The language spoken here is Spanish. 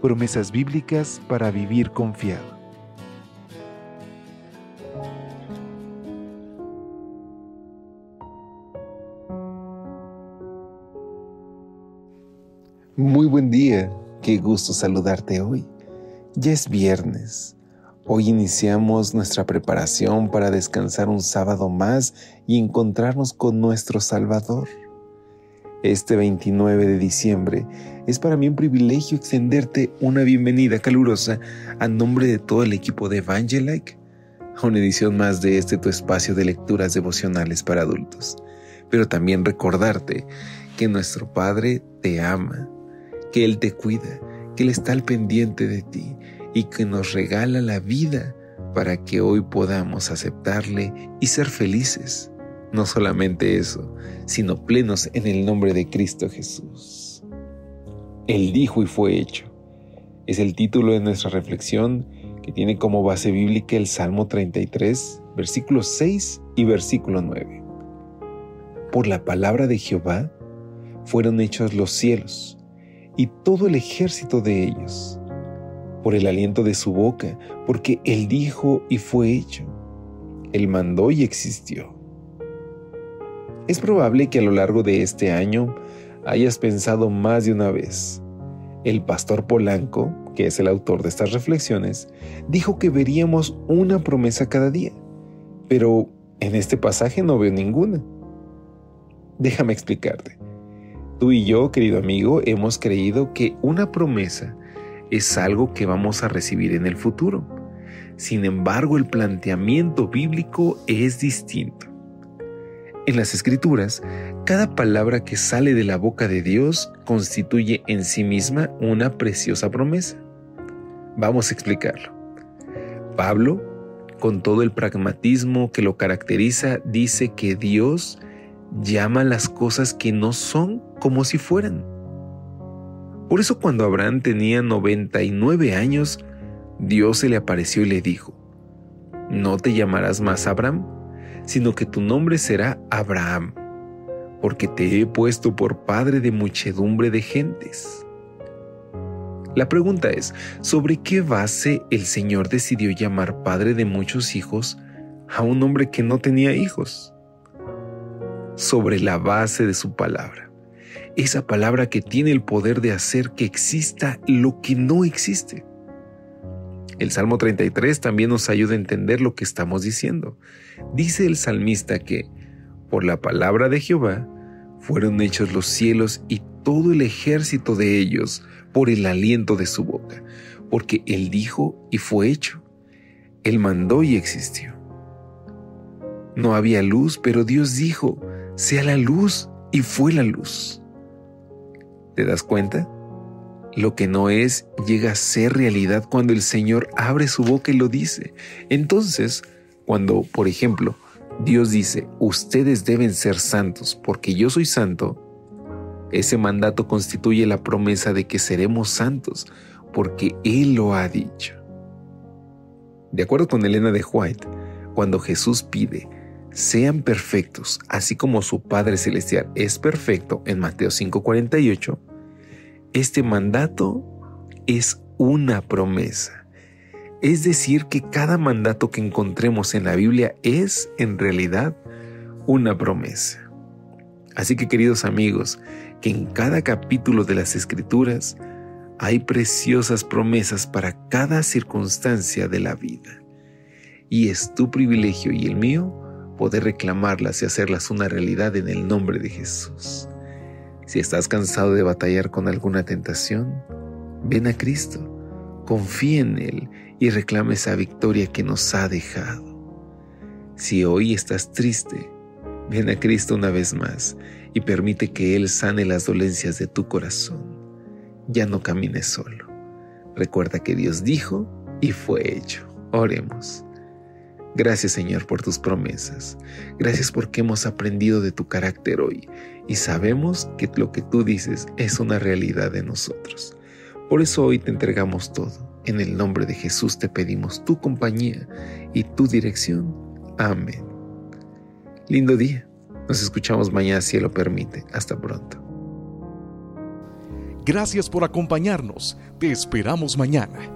Promesas bíblicas para vivir confiado. Muy buen día, qué gusto saludarte hoy. Ya es viernes. Hoy iniciamos nuestra preparación para descansar un sábado más y encontrarnos con nuestro Salvador. Este 29 de diciembre es para mí un privilegio extenderte una bienvenida calurosa a nombre de todo el equipo de Evangelike a una edición más de este tu espacio de lecturas devocionales para adultos. Pero también recordarte que nuestro Padre te ama que Él te cuida, que Él está al pendiente de ti y que nos regala la vida para que hoy podamos aceptarle y ser felices. No solamente eso, sino plenos en el nombre de Cristo Jesús. Él dijo y fue hecho. Es el título de nuestra reflexión que tiene como base bíblica el Salmo 33, versículo 6 y versículo 9. Por la palabra de Jehová fueron hechos los cielos y todo el ejército de ellos, por el aliento de su boca, porque Él dijo y fue hecho. Él mandó y existió. Es probable que a lo largo de este año hayas pensado más de una vez. El pastor Polanco, que es el autor de estas reflexiones, dijo que veríamos una promesa cada día, pero en este pasaje no veo ninguna. Déjame explicarte. Tú y yo, querido amigo, hemos creído que una promesa es algo que vamos a recibir en el futuro. Sin embargo, el planteamiento bíblico es distinto. En las escrituras, cada palabra que sale de la boca de Dios constituye en sí misma una preciosa promesa. Vamos a explicarlo. Pablo, con todo el pragmatismo que lo caracteriza, dice que Dios llama las cosas que no son como si fueran. Por eso cuando Abraham tenía 99 años, Dios se le apareció y le dijo, no te llamarás más Abraham, sino que tu nombre será Abraham, porque te he puesto por padre de muchedumbre de gentes. La pregunta es, ¿sobre qué base el Señor decidió llamar padre de muchos hijos a un hombre que no tenía hijos? sobre la base de su palabra. Esa palabra que tiene el poder de hacer que exista lo que no existe. El Salmo 33 también nos ayuda a entender lo que estamos diciendo. Dice el salmista que, por la palabra de Jehová, fueron hechos los cielos y todo el ejército de ellos por el aliento de su boca, porque Él dijo y fue hecho. Él mandó y existió. No había luz, pero Dios dijo, sea la luz y fue la luz. ¿Te das cuenta? Lo que no es llega a ser realidad cuando el Señor abre su boca y lo dice. Entonces, cuando, por ejemplo, Dios dice, ustedes deben ser santos porque yo soy santo, ese mandato constituye la promesa de que seremos santos porque Él lo ha dicho. De acuerdo con Elena de White, cuando Jesús pide, sean perfectos, así como su Padre Celestial es perfecto en Mateo 5:48, este mandato es una promesa. Es decir, que cada mandato que encontremos en la Biblia es en realidad una promesa. Así que queridos amigos, que en cada capítulo de las Escrituras hay preciosas promesas para cada circunstancia de la vida. Y es tu privilegio y el mío poder reclamarlas y hacerlas una realidad en el nombre de Jesús. Si estás cansado de batallar con alguna tentación, ven a Cristo, confía en Él y reclama esa victoria que nos ha dejado. Si hoy estás triste, ven a Cristo una vez más y permite que Él sane las dolencias de tu corazón. Ya no camines solo. Recuerda que Dios dijo y fue hecho. Oremos. Gracias Señor por tus promesas. Gracias porque hemos aprendido de tu carácter hoy y sabemos que lo que tú dices es una realidad de nosotros. Por eso hoy te entregamos todo. En el nombre de Jesús te pedimos tu compañía y tu dirección. Amén. Lindo día. Nos escuchamos mañana si lo permite. Hasta pronto. Gracias por acompañarnos. Te esperamos mañana.